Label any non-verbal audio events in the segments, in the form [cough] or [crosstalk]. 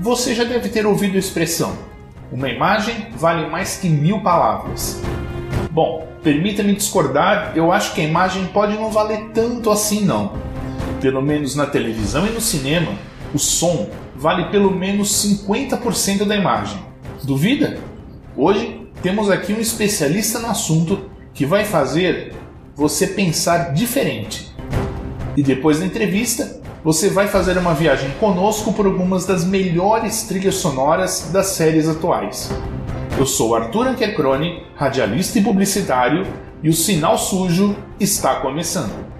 Você já deve ter ouvido a expressão: uma imagem vale mais que mil palavras. Bom, permita-me discordar, eu acho que a imagem pode não valer tanto assim não. Pelo menos na televisão e no cinema, o som vale pelo menos 50% da imagem. Duvida? Hoje temos aqui um especialista no assunto que vai fazer você pensar diferente. E depois da entrevista, você vai fazer uma viagem conosco por algumas das melhores trilhas sonoras das séries atuais. Eu sou Arthur Ankercrone, radialista e publicitário, e o Sinal Sujo está começando.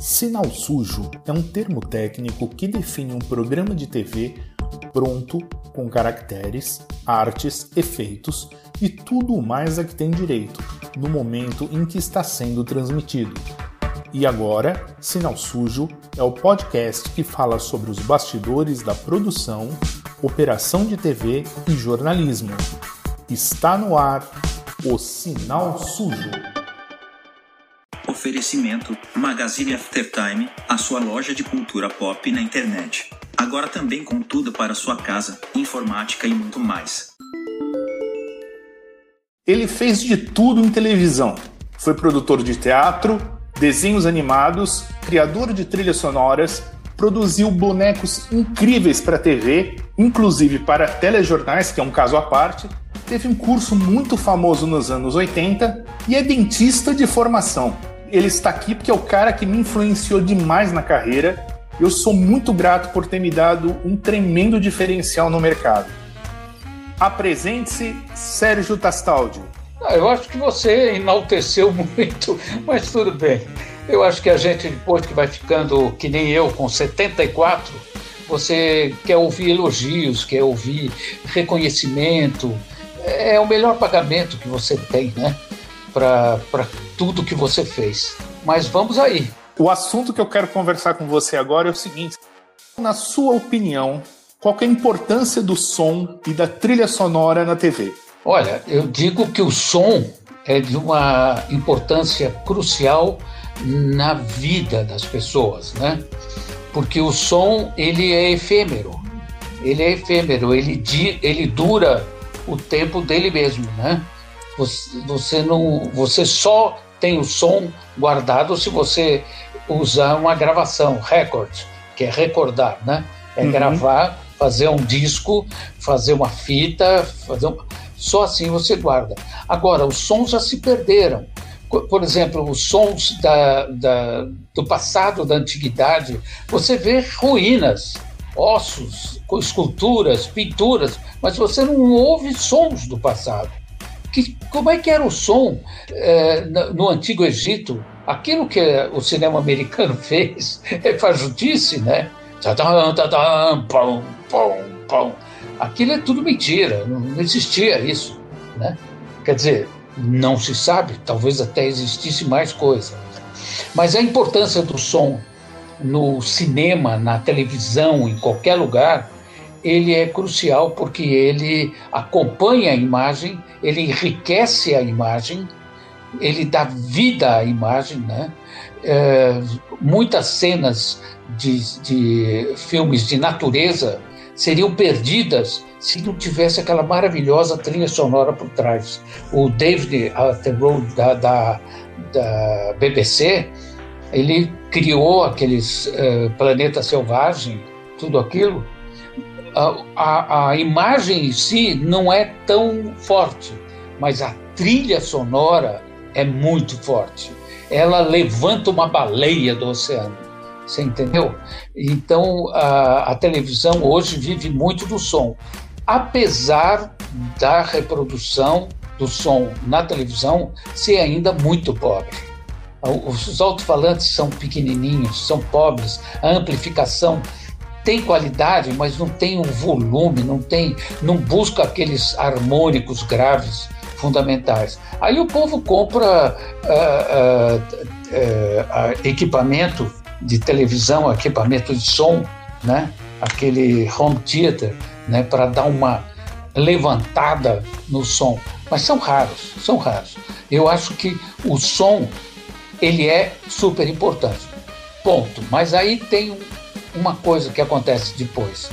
Sinal sujo é um termo técnico que define um programa de TV pronto com caracteres, artes, efeitos e tudo mais a que tem direito no momento em que está sendo transmitido. E agora, Sinal Sujo é o podcast que fala sobre os bastidores da produção, operação de TV e jornalismo. Está no ar o Sinal Sujo. Oferecimento Magazine Aftertime, a sua loja de cultura pop na internet. Agora também com tudo para sua casa, informática e muito mais. Ele fez de tudo em televisão. Foi produtor de teatro, desenhos animados, criador de trilhas sonoras, produziu bonecos incríveis para TV, inclusive para telejornais, que é um caso à parte. Teve um curso muito famoso nos anos 80 e é dentista de formação. Ele está aqui porque é o cara que me influenciou demais na carreira. Eu sou muito grato por ter me dado um tremendo diferencial no mercado. Apresente-se, Sérgio Tastaldi. Ah, eu acho que você enalteceu [laughs] muito, mas tudo bem. Eu acho que a gente, depois que vai ficando que nem eu, com 74, você quer ouvir elogios, quer ouvir reconhecimento. É o melhor pagamento que você tem, né? Para tudo que você fez. Mas vamos aí. O assunto que eu quero conversar com você agora é o seguinte: na sua opinião, qual é a importância do som e da trilha sonora na TV? Olha, eu digo que o som é de uma importância crucial na vida das pessoas, né? Porque o som ele é efêmero, ele é efêmero, ele, ele dura o tempo dele mesmo, né? Você, não, você só tem o som guardado se você usar uma gravação, record, que é recordar, né? É uhum. gravar fazer um disco, fazer uma fita, fazer um... só assim você guarda. Agora, os sons já se perderam. Por exemplo, os sons da, da, do passado, da antiguidade, você vê ruínas, ossos, esculturas, pinturas, mas você não ouve sons do passado. Que, como é que era o som é, no Antigo Egito? Aquilo que o cinema americano [laughs] fez é fajudice, né? Pão, pão, pão. Aquilo é tudo mentira, não existia isso. Né? Quer dizer, não se sabe, talvez até existisse mais coisa. Mas a importância do som no cinema, na televisão, em qualquer lugar, ele é crucial porque ele acompanha a imagem, ele enriquece a imagem, ele dá vida à imagem, né? É, muitas cenas de, de filmes de natureza seriam perdidas se não tivesse aquela maravilhosa trilha sonora por trás. O David Attenborough da, da, da BBC, ele criou aqueles uh, Planeta Selvagem, tudo aquilo. A, a, imagem em si não é tão forte, mas a trilha sonora é muito forte. Ela levanta uma baleia do oceano. Você entendeu? Então, a, a televisão hoje vive muito do som. Apesar da reprodução do som na televisão ser ainda muito pobre. Os alto-falantes são pequenininhos, são pobres, a amplificação tem qualidade, mas não tem um volume, não tem, não busca aqueles harmônicos graves fundamentais. Aí o povo compra uh, uh, uh, equipamento de televisão, equipamento de som, né? aquele home theater, né? para dar uma levantada no som. Mas são raros, são raros. Eu acho que o som ele é super importante. Ponto. Mas aí tem uma coisa que acontece depois.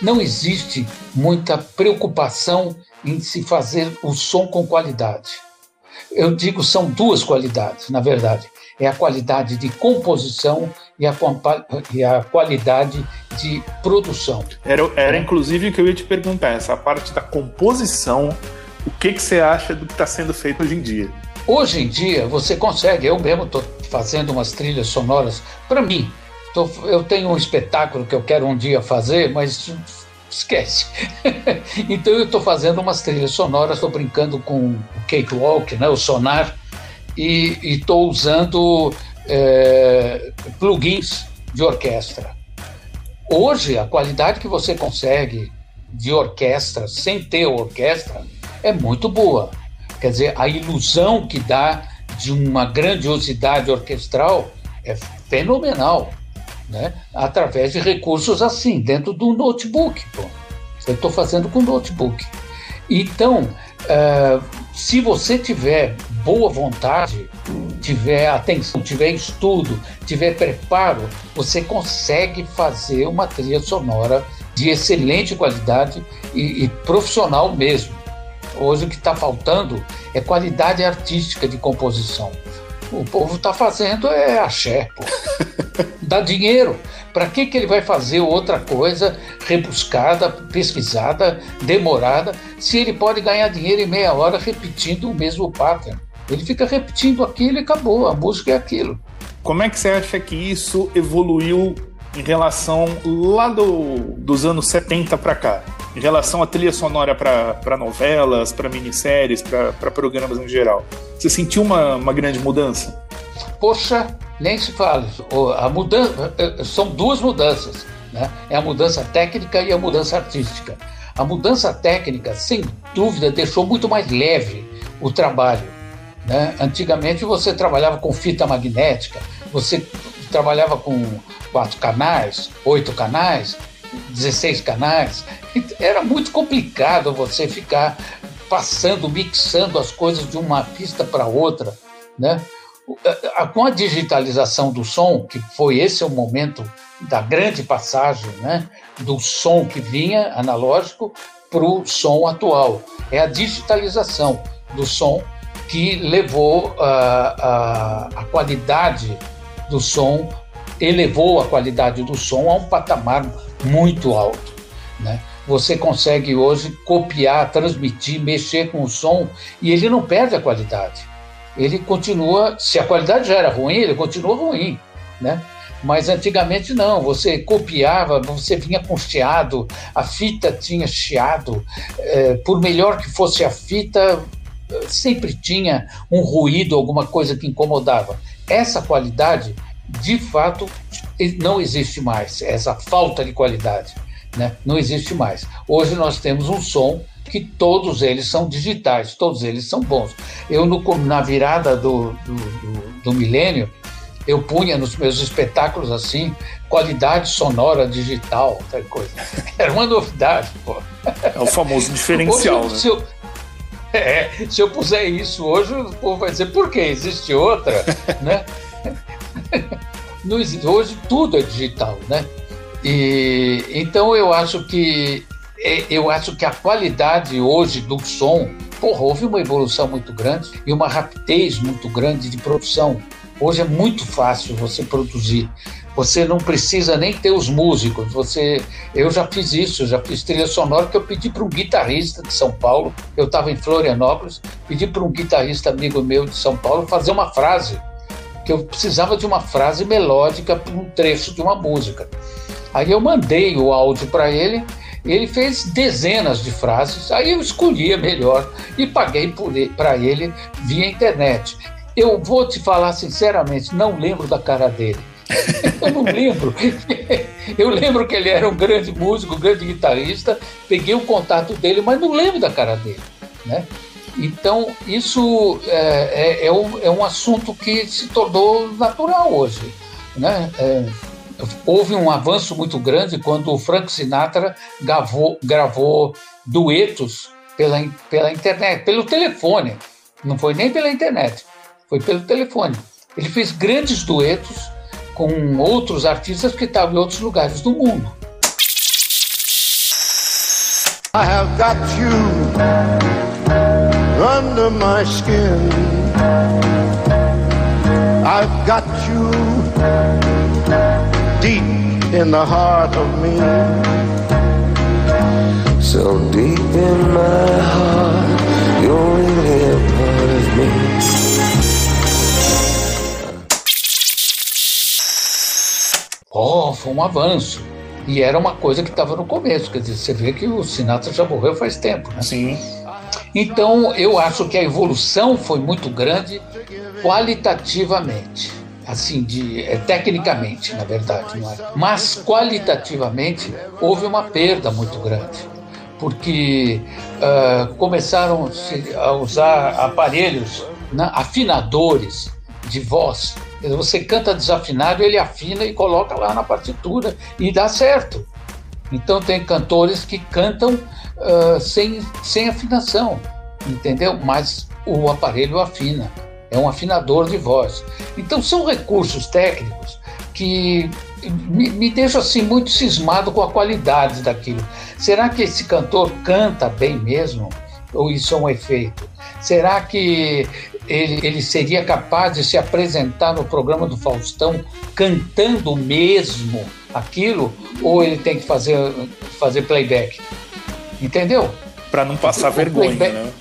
Não existe muita preocupação em se fazer o som com qualidade. Eu digo são duas qualidades, na verdade. É a qualidade de composição e a, e a qualidade de produção. Era, era inclusive o que eu ia te perguntar, essa parte da composição, o que, que você acha do que está sendo feito hoje em dia? Hoje em dia você consegue, eu mesmo estou fazendo umas trilhas sonoras para mim. Tô, eu tenho um espetáculo que eu quero um dia fazer, mas esquece. [laughs] então eu estou fazendo umas trilhas sonoras, estou brincando com o Cakewalk, né, o Sonar, e estou usando é, plugins de orquestra. Hoje, a qualidade que você consegue de orquestra sem ter orquestra é muito boa. Quer dizer, a ilusão que dá de uma grandiosidade orquestral é fenomenal, né? através de recursos assim, dentro do notebook. Eu estou fazendo com notebook. Então, uh, se você tiver boa vontade, tiver atenção, tiver estudo, tiver preparo, você consegue fazer uma trilha sonora de excelente qualidade e, e profissional mesmo. Hoje o que está faltando é qualidade artística de composição. O povo está fazendo é axé, pô. [laughs] Dá dinheiro. Para que, que ele vai fazer outra coisa rebuscada, pesquisada, demorada, se ele pode ganhar dinheiro em meia hora repetindo o mesmo pattern? Ele fica repetindo aquilo e acabou, a música é aquilo. Como é que você acha que isso evoluiu em relação lá do, dos anos 70 para cá? Em relação à trilha sonora para novelas, para minisséries, para programas em geral? Você sentiu uma, uma grande mudança? Poxa, nem se fala. A mudança, eh, eh, são duas mudanças. Né? É a mudança técnica e a mudança artística. A mudança técnica, sem dúvida, deixou muito mais leve o trabalho. Né? Antigamente você trabalhava com fita magnética, você trabalhava com quatro canais, oito canais, 16 canais. Era muito complicado você ficar passando, mixando as coisas de uma pista para outra. Né? Com a digitalização do som, que foi esse o momento da grande passagem né? do som que vinha analógico para o som atual. É a digitalização do som que levou a, a, a qualidade do som, elevou a qualidade do som a um patamar muito alto. Né? Você consegue hoje copiar, transmitir, mexer com o som e ele não perde a qualidade. Ele continua, se a qualidade já era ruim, ele continua ruim, né? Mas antigamente não, você copiava, você vinha com chiado, a fita tinha chiado, é, por melhor que fosse a fita, sempre tinha um ruído, alguma coisa que incomodava. Essa qualidade, de fato, não existe mais, essa falta de qualidade. Né? Não existe mais. Hoje nós temos um som que todos eles são digitais, todos eles são bons. Eu, no, na virada do, do, do, do milênio, eu punha nos meus espetáculos assim, qualidade sonora digital, tal coisa. [laughs] Era uma novidade, pô. É o famoso diferencial, Hoje, né? Se eu, [laughs] é, se eu puser isso hoje, o povo vai dizer, por quê? Existe outra, [laughs] né? hoje tudo é digital, né? E, então eu acho que é, eu acho que a qualidade hoje do som, porra, houve uma evolução muito grande e uma rapidez muito grande de produção. Hoje é muito fácil você produzir. Você não precisa nem ter os músicos. Você, eu já fiz isso, já fiz trilha sonora que eu pedi para um guitarrista de São Paulo. Eu estava em Florianópolis, pedi para um guitarrista amigo meu de São Paulo fazer uma frase que eu precisava de uma frase melódica para um trecho de uma música. Aí eu mandei o áudio para ele, ele fez dezenas de frases, aí eu escolhi a melhor e paguei para ele via internet. Eu vou te falar sinceramente, não lembro da cara dele. [laughs] Eu não lembro. [laughs] Eu lembro que ele era um grande músico, um grande guitarrista. Peguei o contato dele, mas não lembro da cara dele. Né? Então, isso é, é, é, um, é um assunto que se tornou natural hoje. Né? É, houve um avanço muito grande quando o Frank Sinatra gravou, gravou duetos pela, pela internet, pelo telefone. Não foi nem pela internet, foi pelo telefone Ele fez grandes duetos com outros artistas que estavam em outros lugares do mundo. I have got you under my skin. I've got you deep in the heart of me. So deep in my heart, you're really a part of me. Foi um avanço. E era uma coisa que estava no começo, quer dizer, você vê que o Sinatra já morreu faz tempo, né? Sim. Então, eu acho que a evolução foi muito grande qualitativamente, assim, de, é, tecnicamente, na verdade, não é? Mas qualitativamente houve uma perda muito grande, porque uh, começaram a usar aparelhos, né, afinadores de voz. Você canta desafinado, ele afina e coloca lá na partitura e dá certo. Então tem cantores que cantam uh, sem, sem afinação, entendeu? Mas o aparelho afina é um afinador de voz. Então são recursos técnicos que me, me deixam assim muito cismado com a qualidade daquilo. Será que esse cantor canta bem mesmo? Ou isso é um efeito? Será que ele, ele seria capaz de se apresentar no programa do Faustão cantando mesmo aquilo? Ou ele tem que fazer, fazer playback? Entendeu? Para não passar vergonha, né?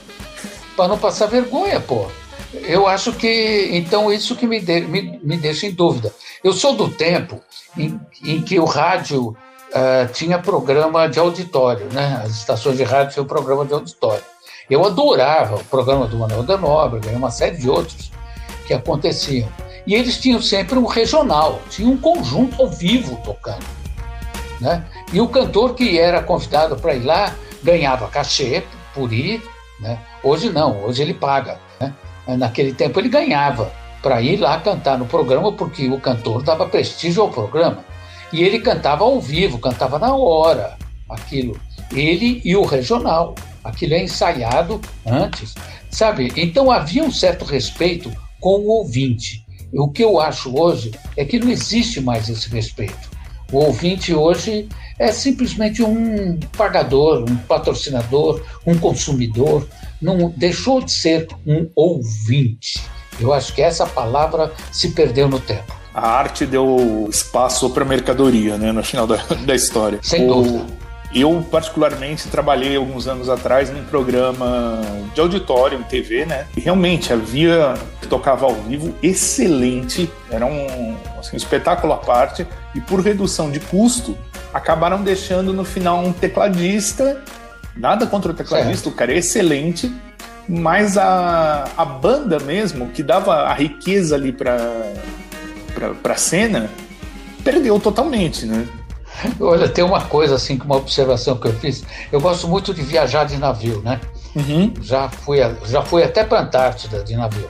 Para não passar vergonha, pô. Eu acho que, então, isso que me, de, me, me deixa em dúvida. Eu sou do tempo em, em que o rádio uh, tinha programa de auditório, né? As estações de rádio tinham programa de auditório. Eu adorava o programa do Manuel da Nóbrega e uma série de outros que aconteciam. E eles tinham sempre um regional, tinha um conjunto ao vivo tocando. Né? E o cantor que era convidado para ir lá ganhava cachê por ir. Né? Hoje não, hoje ele paga. Né? Naquele tempo ele ganhava para ir lá cantar no programa, porque o cantor dava prestígio ao programa. E ele cantava ao vivo, cantava na hora aquilo. Ele e o regional. Aquilo é ensaiado antes, sabe? Então havia um certo respeito com o ouvinte. O que eu acho hoje é que não existe mais esse respeito. O ouvinte hoje é simplesmente um pagador, um patrocinador, um consumidor, não deixou de ser um ouvinte. Eu acho que essa palavra se perdeu no tempo. A arte deu espaço para mercadoria, né, no final da, da história. Sem o, dúvida. Eu, particularmente, trabalhei alguns anos atrás num programa de auditório em TV, né? E realmente havia que tocava ao vivo excelente, era um, assim, um espetáculo à parte, e por redução de custo, acabaram deixando no final um tecladista. Nada contra o tecladista, certo. o cara é excelente, mas a, a banda mesmo, que dava a riqueza ali para a cena, perdeu totalmente, né? [laughs] Olha, tem uma coisa assim, uma observação que eu fiz. Eu gosto muito de viajar de navio, né? Uhum. Já, fui, já fui até para a Antártida de navio.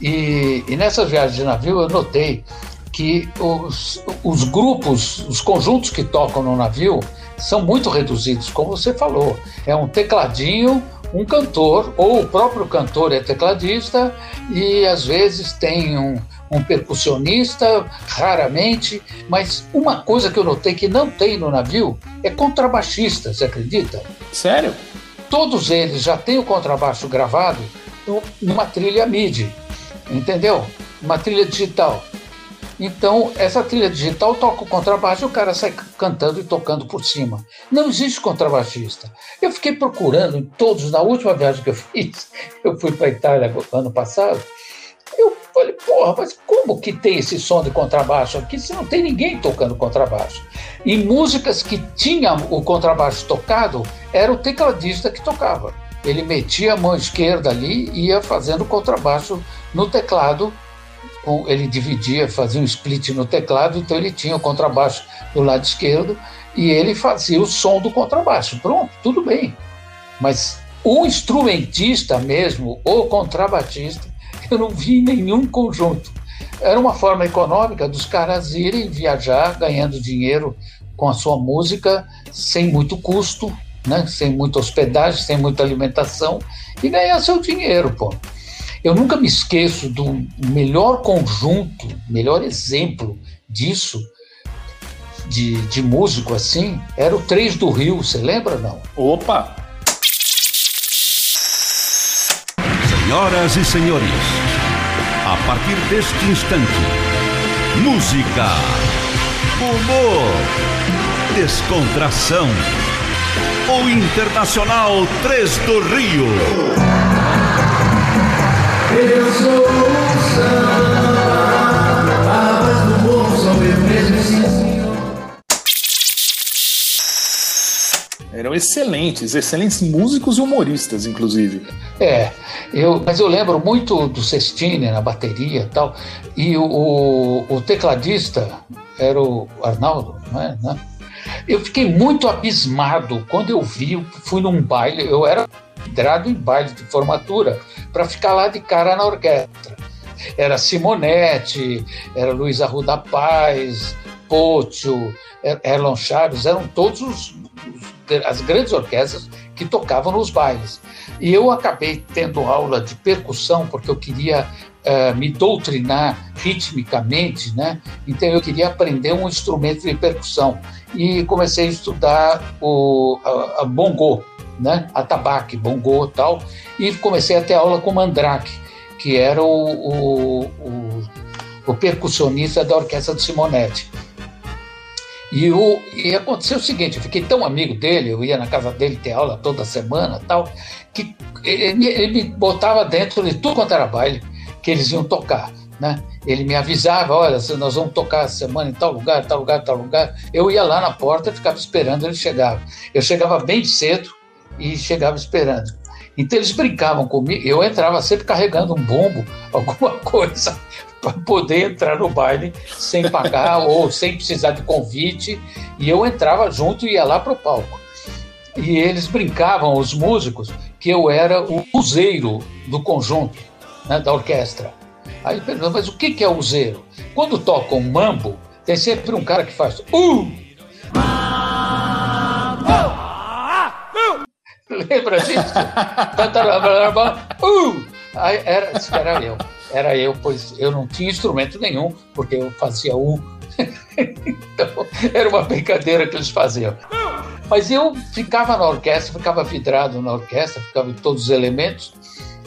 E, e nessas viagens de navio eu notei que os, os grupos, os conjuntos que tocam no navio são muito reduzidos, como você falou. É um tecladinho, um cantor, ou o próprio cantor é tecladista, e às vezes tem um, um percussionista, raramente, mas uma coisa que eu notei que não tem no navio é contrabaixista, você acredita? Sério? Todos eles já têm o contrabaixo gravado numa trilha MIDI, entendeu? Uma trilha digital. Então, essa trilha digital toca o contrabaixo e o cara sai cantando e tocando por cima. Não existe contrabaixista. Eu fiquei procurando em todos, na última viagem que eu fiz, [laughs] eu fui para a Itália ano passado, eu falei, porra, mas como que tem esse som de contrabaixo aqui se não tem ninguém tocando contrabaixo? Em músicas que tinham o contrabaixo tocado, era o tecladista que tocava. Ele metia a mão esquerda ali e ia fazendo contrabaixo no teclado. Ele dividia, fazia um split no teclado, então ele tinha o contrabaixo do lado esquerdo e ele fazia o som do contrabaixo. Pronto, tudo bem. Mas o instrumentista mesmo, o contrabatista, eu não vi nenhum conjunto. Era uma forma econômica dos caras irem viajar ganhando dinheiro com a sua música sem muito custo, né? sem muita hospedagem, sem muita alimentação e ganhar seu dinheiro, pô. Eu nunca me esqueço do melhor conjunto, melhor exemplo disso, de, de músico assim, era o Três do Rio, você lembra não? Opa! Senhoras e senhores, a partir deste instante, música, humor, descontração. O Internacional 3 do Rio. Eu sou Eram excelentes, excelentes músicos e humoristas, inclusive. É, eu, mas eu lembro muito do Sestini na bateria e tal, e o, o, tecladista era o Arnaldo, não é? Né? Eu fiquei muito abismado quando eu vi, fui num baile, eu era entrado em baile de formatura para ficar lá de cara na orquestra. Era Simonetti, era Luiz Arruda Paz, Pocho, Erlon Chaves, eram todos os, os, as grandes orquestras que tocavam nos bailes. E eu acabei tendo aula de percussão porque eu queria uh, me doutrinar ritmicamente, né? Então eu queria aprender um instrumento de percussão e comecei a estudar o a, a bongô, né? Atabaque, bongô, tal, e comecei a ter aula com Mandrake, que era o, o, o, o percussionista da orquestra de Simonetti. E, o, e aconteceu o seguinte, eu fiquei tão amigo dele, eu ia na casa dele ter aula toda semana tal, que ele, ele me botava dentro de tudo quanto era baile que eles iam tocar. Né? Ele me avisava, olha, nós vamos tocar essa semana em tal lugar, tal lugar, tal lugar. Eu ia lá na porta e ficava esperando ele chegar. Eu chegava bem cedo e chegava esperando. Então eles brincavam comigo, eu entrava sempre carregando um bombo, [laughs] alguma coisa, para poder entrar no baile sem pagar [laughs] ou sem precisar de convite. E eu entrava junto e ia lá para o palco. E eles brincavam, os músicos, que eu era o useiro do conjunto né, da orquestra. Aí perguntou, mas o que, que é o zero? Quando toca um mambo, tem sempre um cara que faz uh! [laughs] Lembra disso? [laughs] uh! Aí era, era eu. Era eu, pois eu não tinha instrumento nenhum, porque eu fazia um. [laughs] então, era uma brincadeira que eles faziam. Mas eu ficava na orquestra, ficava vidrado na orquestra, ficava em todos os elementos,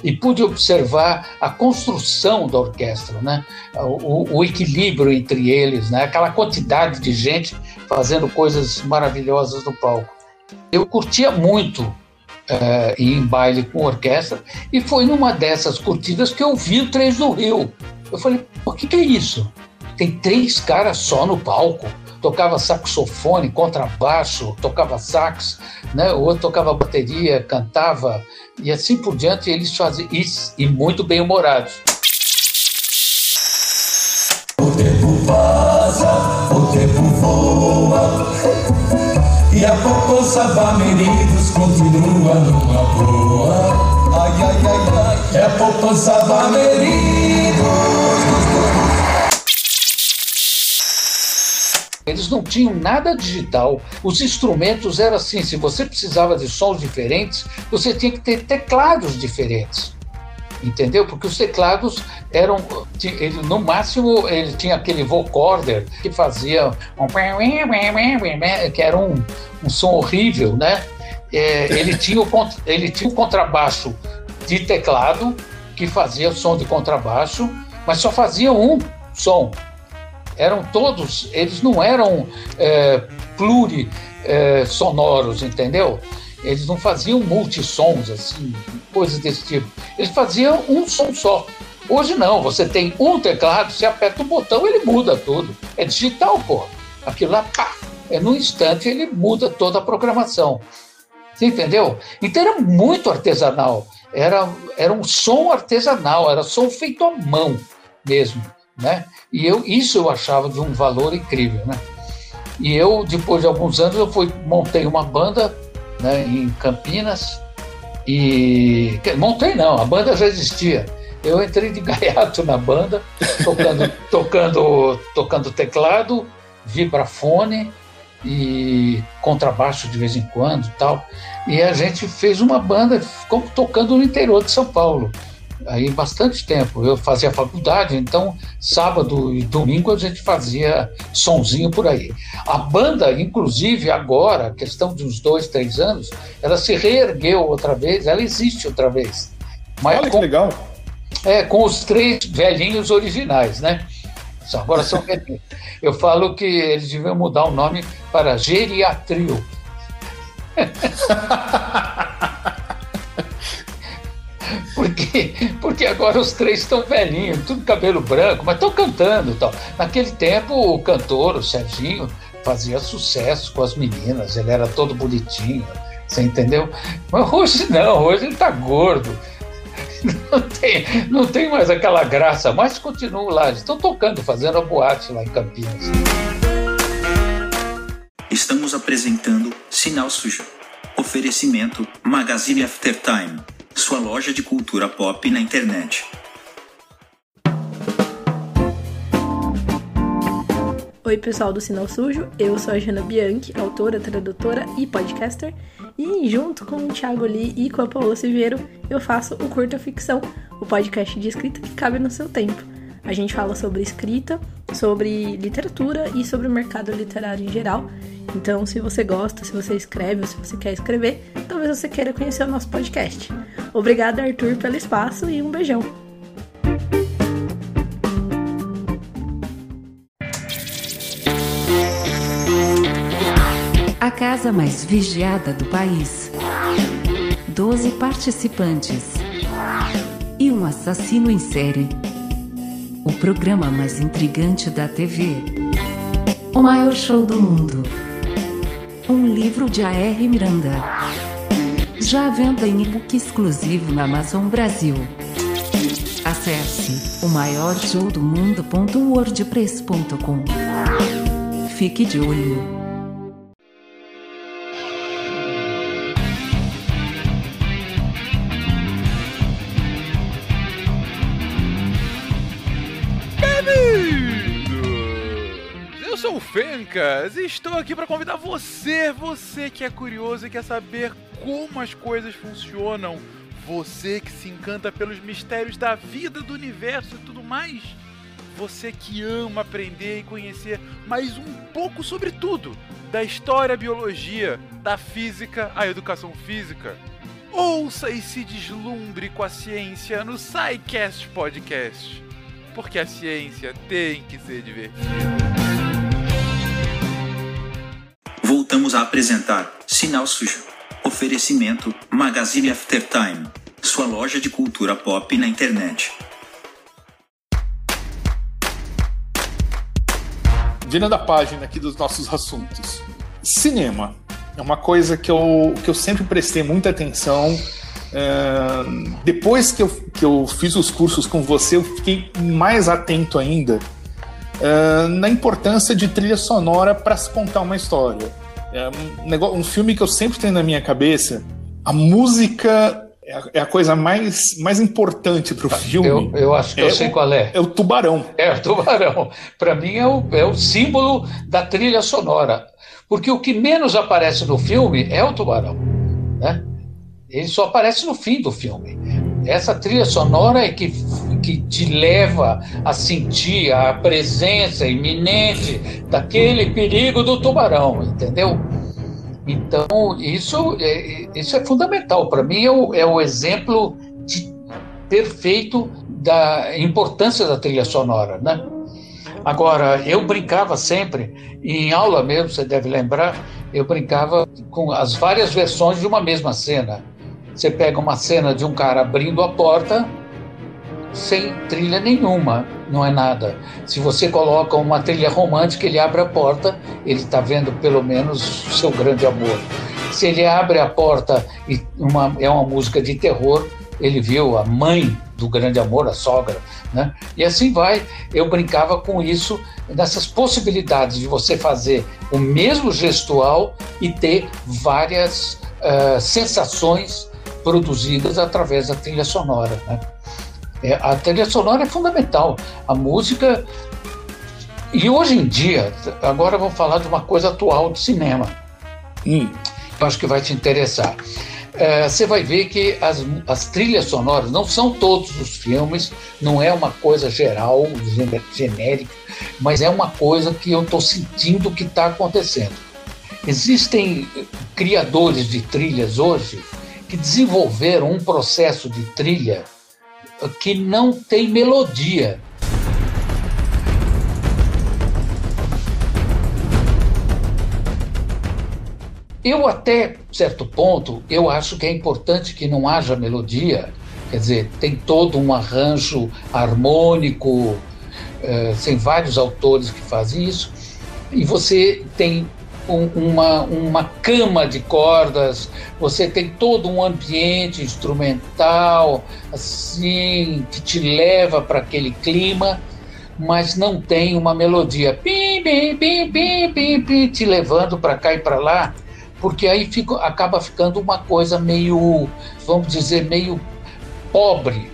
e pude observar a construção da orquestra, né? o, o equilíbrio entre eles, né? aquela quantidade de gente fazendo coisas maravilhosas no palco. Eu curtia muito ir em baile com orquestra e foi numa dessas curtidas que eu vi o Três do Rio. Eu falei, o que, que é isso? Tem três caras só no palco tocava saxofone, contrabaixo, tocava sax, né? o outro tocava bateria, cantava, e assim por diante, eles faziam isso, e muito bem humorados. O tempo passa, o tempo voa, e a poupança Bameridos continua numa boa. Ai, ai, ai, ai, é poupança Bameridos. Eles não tinham nada digital. Os instrumentos eram assim: se você precisava de sons diferentes, você tinha que ter teclados diferentes. Entendeu? Porque os teclados eram. Ele, no máximo, ele tinha aquele vocorder que fazia que era um, um som horrível, né? É, ele, tinha o, ele tinha o contrabaixo de teclado, que fazia som de contrabaixo, mas só fazia um som eram todos, eles não eram é, plurisonoros, é, entendeu? Eles não faziam multissons, assim, coisas desse tipo. Eles faziam um som só. Hoje não, você tem um teclado, você aperta o botão, ele muda tudo. É digital, pô. Aquilo lá, pá, é num instante ele muda toda a programação. Você entendeu? Então era muito artesanal. Era, era um som artesanal, era som feito à mão mesmo né? E eu isso eu achava de um valor incrível, né? E eu depois de alguns anos eu fui montei uma banda, né, em Campinas e montei não, a banda já existia. Eu entrei de [laughs] gaiato na banda, tocando tocando tocando teclado, vibrafone e contrabaixo de vez em quando, tal. E a gente fez uma banda, ficou tocando no interior de São Paulo aí bastante tempo. Eu fazia faculdade, então sábado e domingo a gente fazia sonzinho por aí. A banda, inclusive agora, questão de uns dois, três anos, ela se reergueu outra vez, ela existe outra vez. Mas Olha com, que legal. É, com os três velhinhos originais, né? Agora são Eu falo que eles deviam mudar o nome para Geriatrio. [laughs] Porque, porque agora os três estão velhinhos, tudo cabelo branco, mas estão cantando. Tal. Naquele tempo, o cantor, o Serginho, fazia sucesso com as meninas, ele era todo bonitinho, você entendeu? Mas hoje não, hoje ele está gordo. [laughs] Não tem, não tem mais aquela graça, mas continuam lá, estão tocando, fazendo a boate lá em Campinas. Estamos apresentando Sinal Sujo. Oferecimento Magazine After Time sua loja de cultura pop na internet. Oi, pessoal do Sinal Sujo, eu sou a Jana Bianchi, autora, tradutora e podcaster, e junto com o Thiago Lee e com a Paola Silveiro, eu faço o Curta Ficção, o podcast de escrita que cabe no seu tempo. A gente fala sobre escrita, sobre literatura e sobre o mercado literário em geral. Então, se você gosta, se você escreve ou se você quer escrever, talvez você queira conhecer o nosso podcast. Obrigada, Arthur, pelo espaço e um beijão. A casa mais vigiada do país. Doze participantes. E um assassino em série o programa mais intrigante da TV. O maior show do mundo. Um livro de A.R. Miranda. Já venda em e-book exclusivo na Amazon Brasil. Acesse o maior show do mundo.wordpress.com. Fique de olho. Fencas, estou aqui para convidar você, você que é curioso e quer saber como as coisas funcionam, você que se encanta pelos mistérios da vida, do universo e tudo mais, você que ama aprender e conhecer mais um pouco sobre tudo, da história, biologia, da física, a educação física. Ouça e se deslumbre com a ciência no SciCast Podcast, porque a ciência tem que ser divertida. Voltamos a apresentar Sinal Sujo. Oferecimento Magazine After Time, sua loja de cultura pop na internet. Virando a página aqui dos nossos assuntos. Cinema é uma coisa que eu, que eu sempre prestei muita atenção. Uh, depois que eu, que eu fiz os cursos com você, eu fiquei mais atento ainda uh, na importância de trilha sonora para se contar uma história. É um, negócio, um filme que eu sempre tenho na minha cabeça. A música é a, é a coisa mais, mais importante para o filme. Eu, eu acho que é eu sei o, qual é. É o tubarão. É o tubarão. Para mim é o, é o símbolo da trilha sonora. Porque o que menos aparece no filme é o tubarão. Né? Ele só aparece no fim do filme. Essa trilha sonora é que, que te leva a sentir a presença iminente daquele perigo do tubarão, entendeu? Então, isso é, isso é fundamental. Para mim, é o, é o exemplo de, perfeito da importância da trilha sonora, né? Agora, eu brincava sempre, em aula mesmo, você deve lembrar, eu brincava com as várias versões de uma mesma cena. Você pega uma cena de um cara abrindo a porta sem trilha nenhuma, não é nada. Se você coloca uma trilha romântica, ele abre a porta, ele está vendo pelo menos seu grande amor. Se ele abre a porta e uma, é uma música de terror, ele viu a mãe do grande amor, a sogra, né? E assim vai. Eu brincava com isso, nessas possibilidades de você fazer o mesmo gestual e ter várias uh, sensações produzidas através da trilha sonora. Né? É, a trilha sonora é fundamental. A música. E hoje em dia, agora vou falar de uma coisa atual do cinema. Hum. Eu acho que vai te interessar. é, você vai ver que as, as trilhas sonoras não são todos os filmes, não é uma coisa geral, genérica, mas é uma coisa que eu estou sentindo que está acontecendo. Existem criadores de trilhas hoje que desenvolveram um processo de trilha que não tem melodia. Eu até certo ponto, eu acho que é importante que não haja melodia, quer dizer, tem todo um arranjo harmônico, eh, tem vários autores que fazem isso, e você tem um, uma, uma cama de cordas, você tem todo um ambiente instrumental, assim, que te leva para aquele clima, mas não tem uma melodia, pim, pim, pim, pim, pim, pim, te levando para cá e para lá porque aí fica, acaba ficando uma coisa meio, vamos dizer, meio pobre,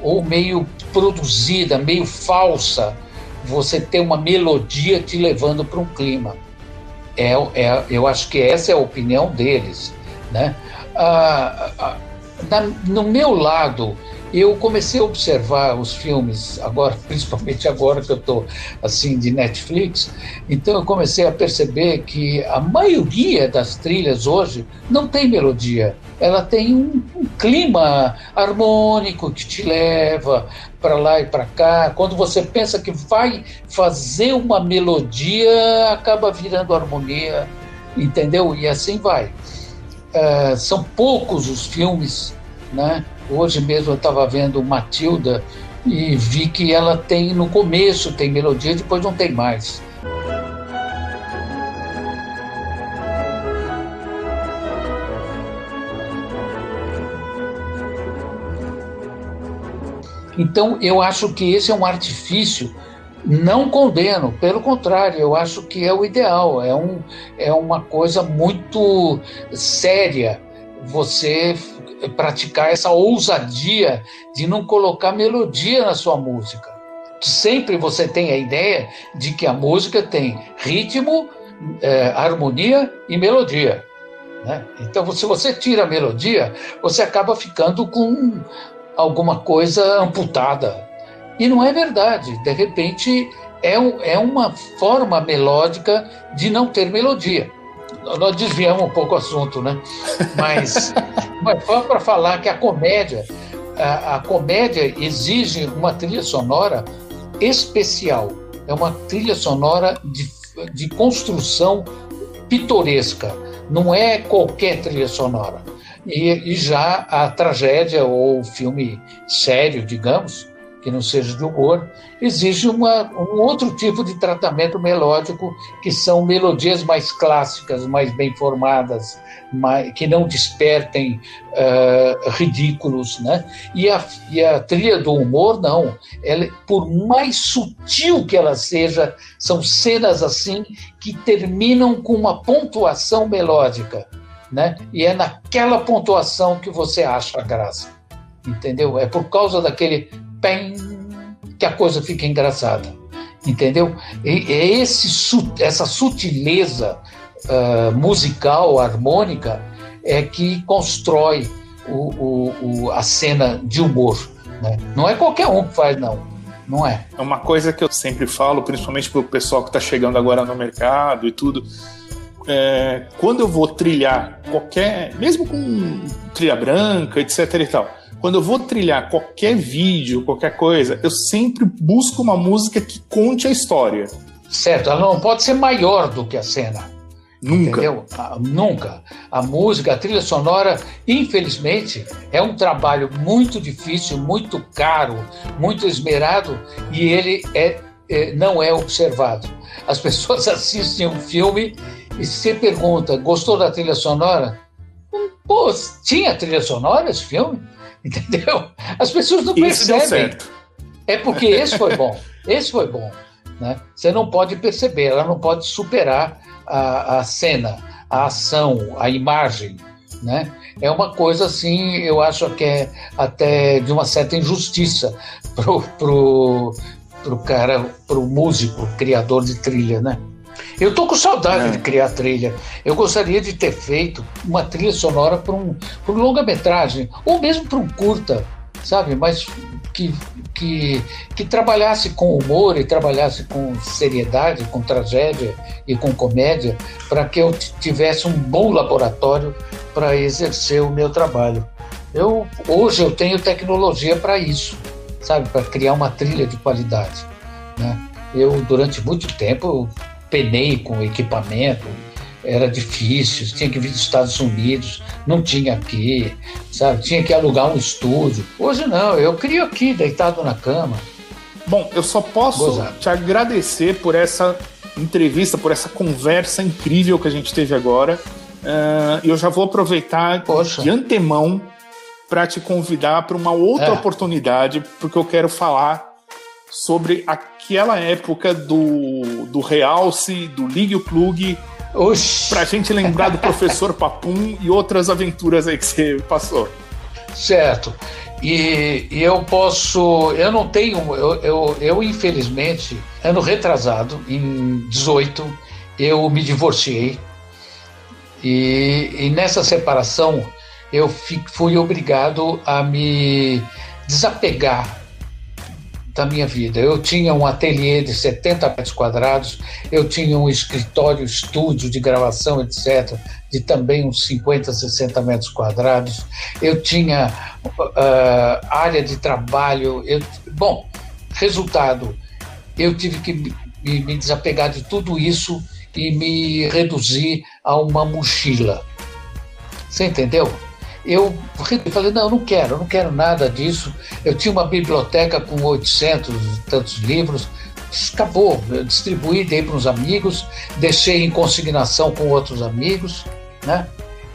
ou meio produzida, meio falsa, você ter uma melodia te levando para um clima. É, é, eu acho que essa é a opinião deles. Né? Ah, ah, na, no meu lado, eu comecei a observar os filmes agora, [laughs] principalmente agora que eu estou assim de Netflix, então eu comecei a perceber que a maioria das trilhas hoje não tem melodia, ela tem um, um clima harmônico que te leva para lá e para cá. Quando você pensa que vai fazer uma melodia, acaba virando harmonia, entendeu? E assim vai. Uh, são poucos os filmes, né? Hoje mesmo eu estava vendo Matilda e vi que ela tem no começo tem melodia, depois não tem mais. Então eu acho que esse é um artifício. Não condeno, pelo contrário, eu acho que é o ideal. É, um, é uma coisa muito séria você praticar essa ousadia de não colocar melodia na sua música. Sempre você tem a ideia de que a música tem ritmo, é, harmonia e melodia. Né? Então, se você tira a melodia, você acaba ficando com alguma coisa amputada. E não é verdade. De repente, é, é uma forma melódica de não ter melodia nós desviamos um pouco o assunto, né? Mas, [laughs] mas foi para falar que a comédia, a, a, comédia exige uma trilha sonora especial. É uma trilha sonora de, de construção pitoresca. Não é qualquer trilha sonora. E, e já a tragédia ou o filme sério, digamos, que não seja de humor, exige uma, um outro tipo de tratamento melódico, que são melodias mais clássicas, mais bem formadas, mais, que não despertem uh, ridículos. Né? E, a, e a trilha do humor, não. Ela, por mais sutil que ela seja, são cenas assim que terminam com uma pontuação melódica. Né? E é naquela pontuação que você acha a graça. Entendeu? É por causa daquele pem, que a coisa fica engraçada. Entendeu? E, é esse, essa sutileza uh, musical, harmônica, é que constrói o, o, o, a cena de humor. Né? Não é qualquer um que faz, não. Não é. É uma coisa que eu sempre falo, principalmente para o pessoal que está chegando agora no mercado e tudo. É, quando eu vou trilhar qualquer, mesmo com trilha branca, etc e tal, quando eu vou trilhar qualquer vídeo, qualquer coisa, eu sempre busco uma música que conte a história. Certo, ela não pode ser maior do que a cena. Nunca. Entendeu? Ah, nunca. A música, a trilha sonora, infelizmente, é um trabalho muito difícil, muito caro, muito esmerado e ele é, é não é observado. As [laughs] pessoas assistem um filme e se pergunta, gostou da trilha sonora? Pô, tinha trilha sonora esse filme? [laughs] Entendeu? As pessoas não percebem. É porque esse foi bom. Esse foi bom. Né? Você não pode perceber, ela não pode superar a, a cena, a ação, a imagem. Né? É uma coisa assim, eu acho que é até de uma certa injustiça pro, pro, pro cara, pro músico, criador de trilha, né? Eu tô com saudade é. de criar trilha. Eu gostaria de ter feito uma trilha sonora para um, um longa-metragem, ou mesmo para um curta, sabe? Mas que, que, que trabalhasse com humor e trabalhasse com seriedade, com tragédia e com comédia, para que eu tivesse um bom laboratório para exercer o meu trabalho. Eu, hoje eu tenho tecnologia para isso, sabe? Para criar uma trilha de qualidade. Né? Eu, durante muito tempo, penei com equipamento, era difícil, tinha que vir dos Estados Unidos, não tinha aqui, sabe? Tinha que alugar um estúdio. Hoje não, eu crio aqui, deitado na cama. Bom, eu só posso Gozado. te agradecer por essa entrevista, por essa conversa incrível que a gente teve agora. Uh, eu já vou aproveitar Poxa. de antemão para te convidar para uma outra é. oportunidade, porque eu quero falar sobre aquela época do, do realce, do ligue o plug, para a gente lembrar do professor [laughs] Papum e outras aventuras aí que você passou. Certo. E, e, eu posso. Eu não tenho. Eu, eu, eu, infelizmente, ano retrasado, em 18, eu me divorciei. E, e nessa separação, eu fui obrigado a me desapegar da minha vida. Eu tinha um ateliê de 70 metros quadrados, eu tinha um escritório, estúdio de gravação, etc., de também uns 50, 60 metros quadrados. Eu tinha uh, área de trabalho. Eu, bom, resultado, eu tive que me, me desapegar de tudo isso e me reduzir a uma mochila. Você entendeu? Eu falei, não, não quero, não quero nada disso. Eu tinha uma biblioteca com 800 tantos livros, acabou. Eu distribuí, dei para uns amigos, deixei em consignação com outros amigos, né?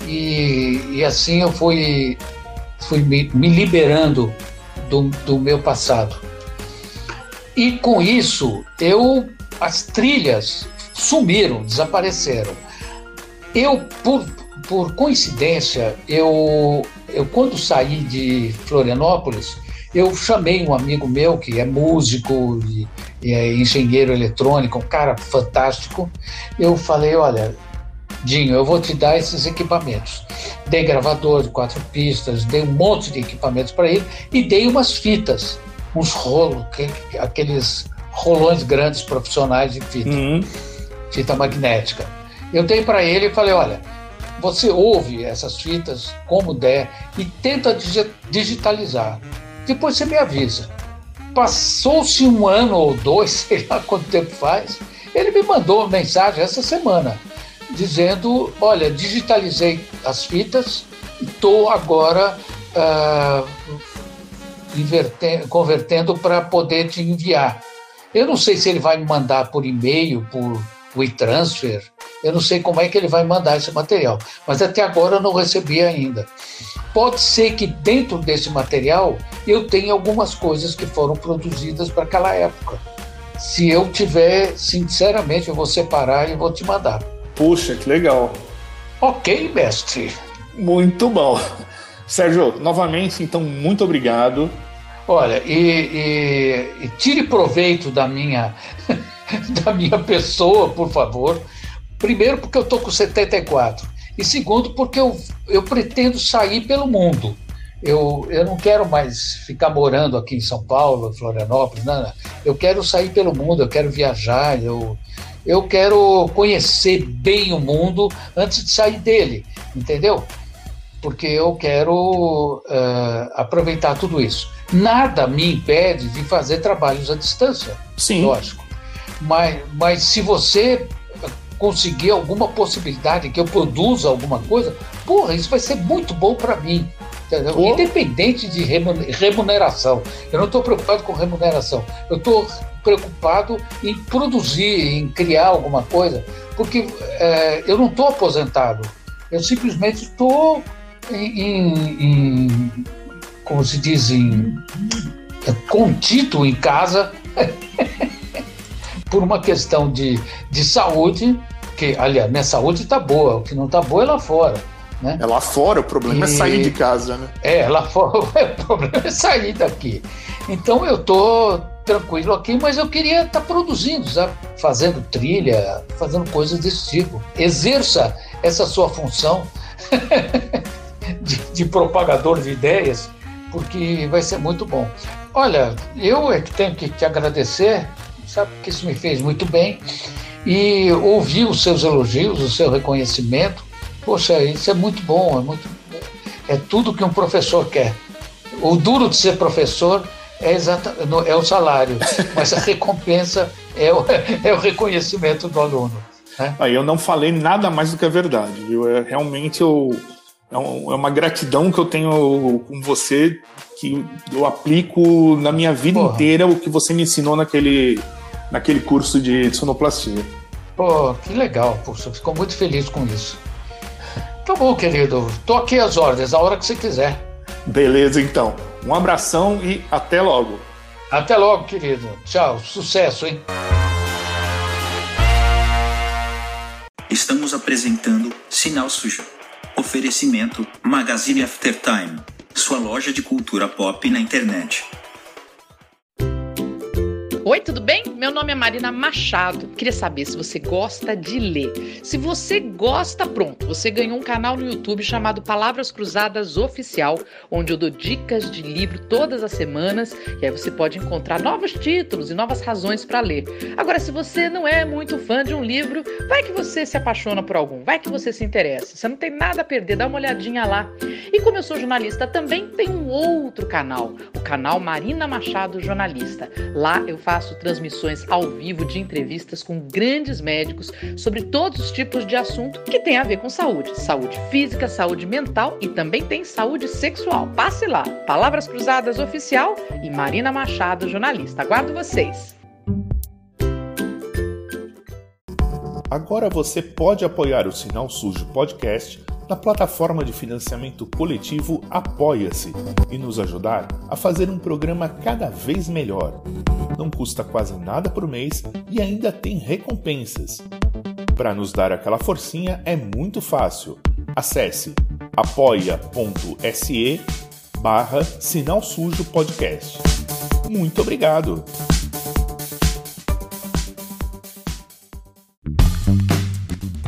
E, e assim eu fui, fui me, me liberando do, do meu passado. E com isso, eu as trilhas sumiram, desapareceram. Eu, por, por coincidência, eu, eu quando saí de Florianópolis, eu chamei um amigo meu que é músico e, e é engenheiro eletrônico, um cara fantástico. Eu falei, olha, Dinho, eu vou te dar esses equipamentos. Dei gravador de quatro pistas, dei um monte de equipamentos para ele e dei umas fitas, uns rolos, aqueles rolões grandes profissionais de fita, uhum. fita magnética. Eu dei para ele e falei, olha, você ouve essas fitas como der e tenta digitalizar. Depois você me avisa. Passou-se um ano ou dois, [laughs] sei lá quanto tempo faz, ele me mandou uma mensagem essa semana dizendo: Olha, digitalizei as fitas e estou agora uh, convertendo para poder te enviar. Eu não sei se ele vai me mandar por e-mail, por WeTransfer, eu não sei como é que ele vai mandar esse material, mas até agora eu não recebi ainda. Pode ser que dentro desse material eu tenha algumas coisas que foram produzidas para aquela época. Se eu tiver, sinceramente, eu vou separar e vou te mandar. Puxa, que legal. Ok, mestre. Muito bom. Sérgio, novamente, então, muito obrigado. Olha, e, e, e tire proveito da minha, [laughs] da minha pessoa, por favor. Primeiro, porque eu estou com 74. E segundo, porque eu, eu pretendo sair pelo mundo. Eu, eu não quero mais ficar morando aqui em São Paulo, Florianópolis, não. Eu quero sair pelo mundo, eu quero viajar, eu, eu quero conhecer bem o mundo antes de sair dele, entendeu? Porque eu quero uh, aproveitar tudo isso. Nada me impede de fazer trabalhos à distância, Sim. lógico. Mas, mas se você conseguir alguma possibilidade que eu produza alguma coisa, porra, isso vai ser muito bom para mim. Independente de remuneração. Eu não estou preocupado com remuneração. Eu estou preocupado em produzir, em criar alguma coisa, porque é, eu não estou aposentado. Eu simplesmente estou em, em, como se diz, em, é, contido em casa [laughs] por uma questão de, de saúde, que, aliás, minha saúde está boa, o que não está boa é lá fora. Né? É lá fora, o problema e... é sair de casa, né? É, lá fora, [laughs] o problema é sair daqui. Então eu tô, tranquilo aqui, mas eu queria estar tá produzindo, sabe? Fazendo trilha, fazendo coisas desse tipo. Exerça essa sua função [laughs] de, de propagador de ideias, porque vai ser muito bom. Olha, eu é que tenho que te agradecer, sabe que isso me fez muito bem, e ouvir os seus elogios, o seu reconhecimento. Poxa, isso é muito bom, é muito é tudo que um professor quer. O duro de ser professor é, exata, é o salário, [laughs] mas a recompensa é o, é o reconhecimento do aluno. Né? Aí eu não falei nada mais do que a verdade, viu? É, realmente eu, é, é uma gratidão que eu tenho com você, que eu aplico na minha vida Porra. inteira o que você me ensinou naquele, naquele curso de sonoplastia. Pô, que legal, poxa, ficou muito feliz com isso. Tá bom, querido. Tô aqui às ordens, a hora que você quiser. Beleza, então. Um abração e até logo. Até logo, querido. Tchau. Sucesso, hein? Estamos apresentando Sinal Sujo. Oferecimento Magazine Aftertime. Sua loja de cultura pop na internet. Oi, tudo bem? Meu nome é Marina Machado. Queria saber se você gosta de ler. Se você gosta, pronto, você ganhou um canal no YouTube chamado Palavras Cruzadas Oficial, onde eu dou dicas de livro todas as semanas e aí você pode encontrar novos títulos e novas razões para ler. Agora, se você não é muito fã de um livro, vai que você se apaixona por algum, vai que você se interessa. Você não tem nada a perder, dá uma olhadinha lá. E como eu sou jornalista também, tem um outro canal, o canal Marina Machado Jornalista. Lá eu faço faço transmissões ao vivo de entrevistas com grandes médicos sobre todos os tipos de assunto que tem a ver com saúde. Saúde física, saúde mental e também tem saúde sexual. Passe lá. Palavras Cruzadas Oficial e Marina Machado, jornalista. Aguardo vocês. Agora você pode apoiar o Sinal Sujo Podcast na plataforma de financiamento coletivo Apoia-se e nos ajudar a fazer um programa cada vez melhor. Não custa quase nada por mês e ainda tem recompensas. Para nos dar aquela forcinha é muito fácil. Acesse apoia.se barra Sinal Sujo Podcast. Muito obrigado!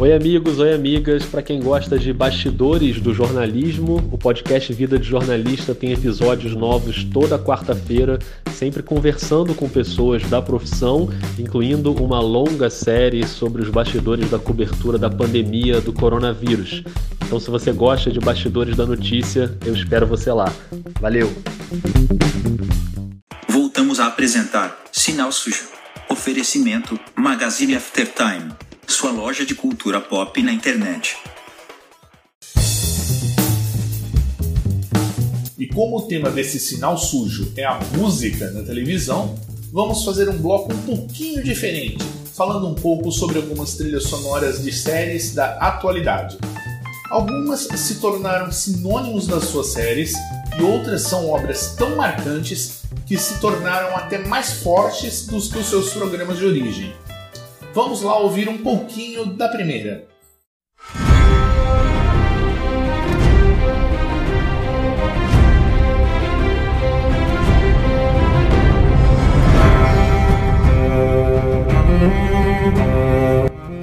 Oi, amigos, oi, amigas. Para quem gosta de bastidores do jornalismo, o podcast Vida de Jornalista tem episódios novos toda quarta-feira, sempre conversando com pessoas da profissão, incluindo uma longa série sobre os bastidores da cobertura da pandemia do coronavírus. Então, se você gosta de bastidores da notícia, eu espero você lá. Valeu! Voltamos a apresentar Sinal Sujo. Oferecimento Magazine Aftertime sua loja de cultura pop na internet. E como o tema desse sinal sujo é a música na televisão, vamos fazer um bloco um pouquinho diferente, falando um pouco sobre algumas trilhas sonoras de séries da atualidade. Algumas se tornaram sinônimos das suas séries e outras são obras tão marcantes que se tornaram até mais fortes do que os seus programas de origem. Vamos lá ouvir um pouquinho da primeira.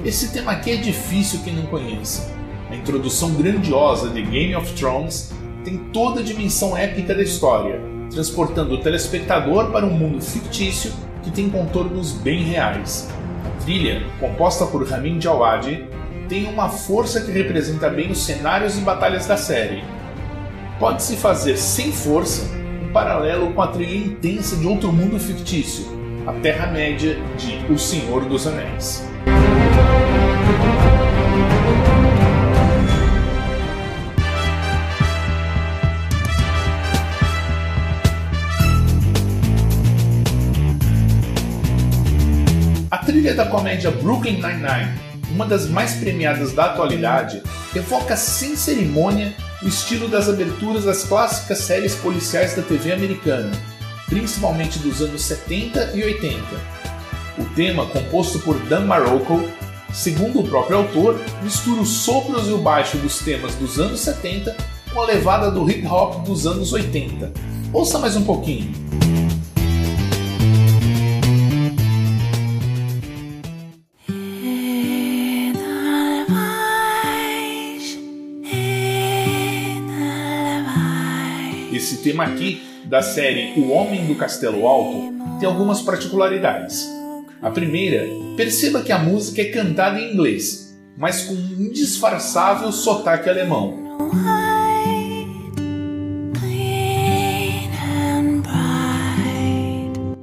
Esse tema aqui é difícil quem não conhece. A introdução grandiosa de Game of Thrones tem toda a dimensão épica da história, transportando o telespectador para um mundo fictício que tem contornos bem reais trilha, composta por Ramin Djawadi, tem uma força que representa bem os cenários e batalhas da série. Pode-se fazer sem força um paralelo com a trilha intensa de outro mundo fictício, a Terra-média de O Senhor dos Anéis. Da comédia Brooklyn Nine-Nine, uma das mais premiadas da atualidade, evoca sem cerimônia o estilo das aberturas das clássicas séries policiais da TV americana, principalmente dos anos 70 e 80. O tema, composto por Dan Marocco, segundo o próprio autor, mistura os sopros e o baixo dos temas dos anos 70 com a levada do hip hop dos anos 80. Ouça mais um pouquinho. Tema aqui da série O Homem do Castelo Alto tem algumas particularidades. A primeira, perceba que a música é cantada em inglês, mas com um indisfarçável sotaque alemão.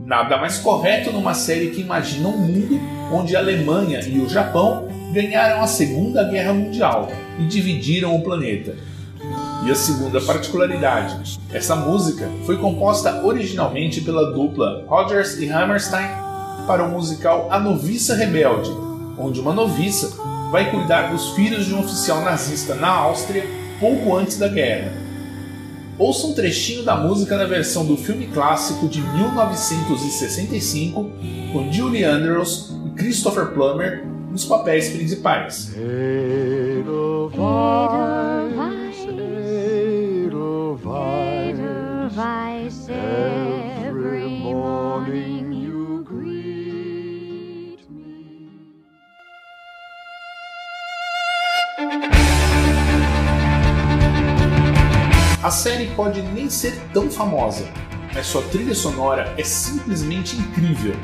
Nada mais correto numa série que imagina um mundo onde a Alemanha e o Japão ganharam a Segunda Guerra Mundial e dividiram o planeta. E a segunda particularidade: essa música foi composta originalmente pela dupla Rodgers e Hammerstein para o musical A Noviça Rebelde, onde uma noviça vai cuidar dos filhos de um oficial nazista na Áustria pouco antes da guerra. Ouça um trechinho da música na versão do filme clássico de 1965, com Julie Andrews e Christopher Plummer nos papéis principais. Edelweiss, A série pode nem ser tão famosa, mas sua trilha sonora é simplesmente incrível.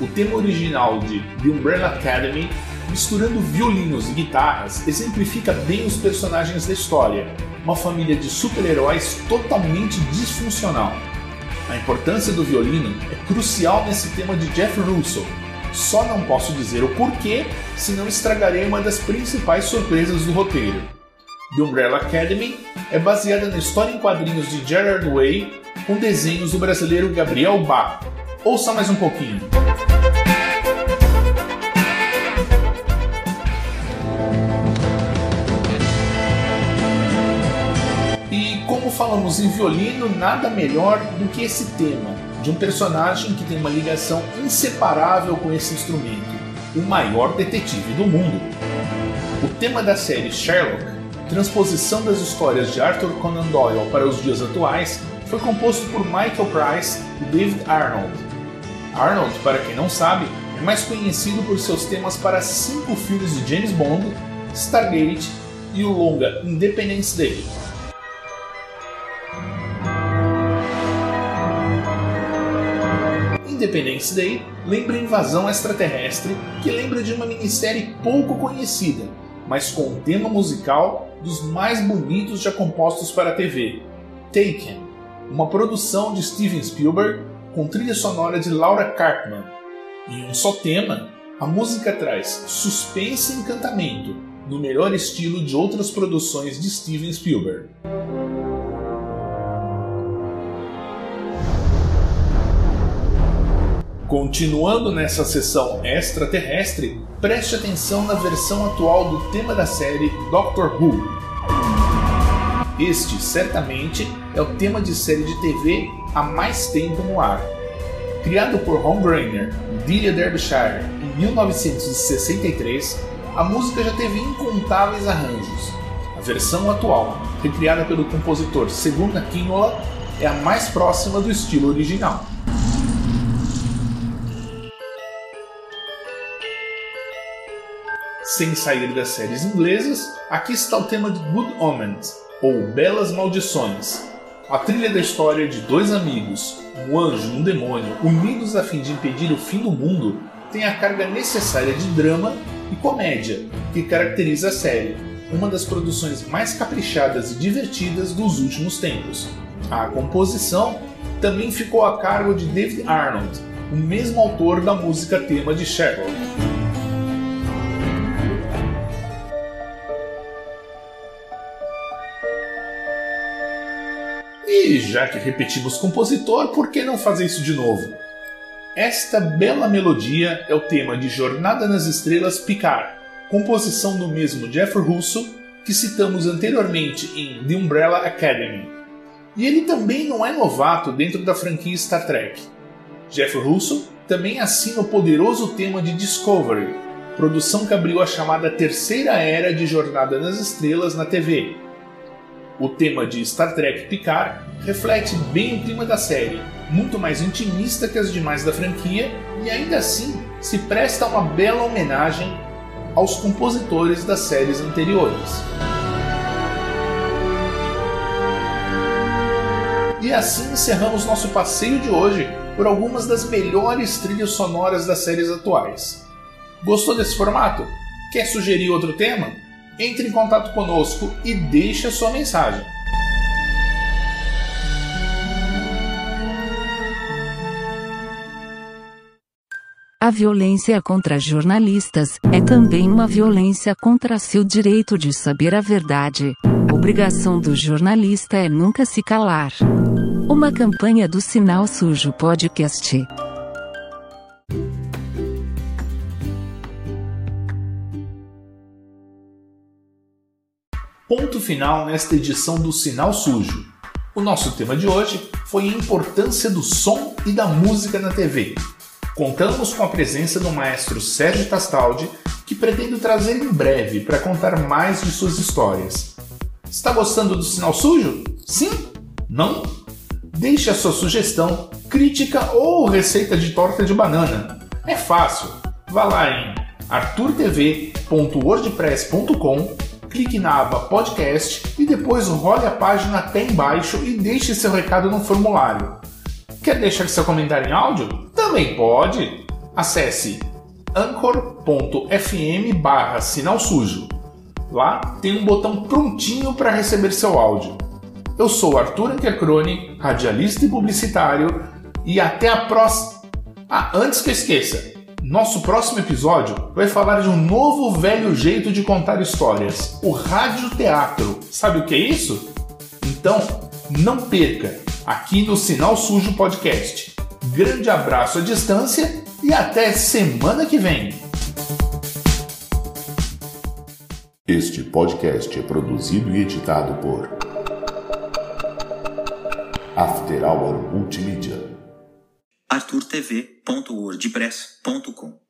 O tema original de The Umbrella Academy, misturando violinos e guitarras, exemplifica bem os personagens da história, uma família de super-heróis totalmente disfuncional. A importância do violino é crucial nesse tema de Jeff Russo. Só não posso dizer o porquê, senão estragarei uma das principais surpresas do roteiro. The Umbrella Academy é baseada na história em quadrinhos de Gerard Way, com desenhos do brasileiro Gabriel Bach. Ouça mais um pouquinho. E como falamos em violino, nada melhor do que esse tema de um personagem que tem uma ligação inseparável com esse instrumento, o maior detetive do mundo. O tema da série Sherlock transposição das histórias de Arthur Conan Doyle para os dias atuais, foi composto por Michael Price e David Arnold. Arnold, para quem não sabe, é mais conhecido por seus temas para cinco filmes de James Bond, Stargate e o longa Independence Day. Independence Day lembra invasão extraterrestre, que lembra de uma minissérie pouco conhecida, mas com um tema musical dos mais bonitos já compostos para a TV, Taken, uma produção de Steven Spielberg com trilha sonora de Laura Cartman. Em um só tema, a música traz suspense e encantamento, no melhor estilo de outras produções de Steven Spielberg. Continuando nessa sessão extraterrestre, preste atenção na versão atual do tema da série Doctor Who. Este, certamente, é o tema de série de TV há mais tempo no ar. Criado por Ron Grainer e Delia Derbyshire em 1963, a música já teve incontáveis arranjos. A versão atual, recriada pelo compositor Segunda Quinola, é a mais próxima do estilo original. Sem sair das séries inglesas, aqui está o tema de Good Omens, ou Belas Maldições. A trilha da história de dois amigos, um anjo e um demônio, unidos a fim de impedir o fim do mundo, tem a carga necessária de drama e comédia que caracteriza a série, uma das produções mais caprichadas e divertidas dos últimos tempos. A composição também ficou a cargo de David Arnold, o mesmo autor da música tema de Sherlock. E já que repetimos compositor, por que não fazer isso de novo? Esta bela melodia é o tema de Jornada nas Estrelas Picard, composição do mesmo Jeff Russo que citamos anteriormente em The Umbrella Academy. E ele também não é novato dentro da franquia Star Trek. Jeff Russo também assina o poderoso tema de Discovery, produção que abriu a chamada terceira era de Jornada nas Estrelas na TV, o tema de Star Trek Picard reflete bem o clima da série, muito mais intimista que as demais da franquia e ainda assim se presta uma bela homenagem aos compositores das séries anteriores. E assim encerramos nosso passeio de hoje por algumas das melhores trilhas sonoras das séries atuais. Gostou desse formato? Quer sugerir outro tema? Entre em contato conosco e deixe a sua mensagem. A violência contra jornalistas é também uma violência contra seu direito de saber a verdade. A obrigação do jornalista é nunca se calar. Uma campanha do Sinal Sujo Podcast. Ponto final nesta edição do Sinal Sujo. O nosso tema de hoje foi a importância do som e da música na TV. Contamos com a presença do maestro Sérgio Tastaldi, que pretendo trazer em breve para contar mais de suas histórias. Está gostando do Sinal Sujo? Sim? Não? Deixe a sua sugestão, crítica ou receita de torta de banana. É fácil. Vá lá em arturtv.wordpress.com, clique na aba podcast e depois role a página até embaixo e deixe seu recado no formulário. Quer deixar seu comentário em áudio? Também pode. Acesse anchor.fm barra sinal sujo. Lá tem um botão prontinho para receber seu áudio. Eu sou Arthur Ankercrone, radialista e publicitário, e até a próxima. Ah, antes que eu esqueça, nosso próximo episódio vai falar de um novo velho jeito de contar histórias, o radioteatro. Sabe o que é isso? Então, não perca aqui no Sinal Sujo Podcast. Grande abraço à distância e até semana que vem. Este podcast é produzido e editado por After Hour Multimídia. arturtv.wordpress.com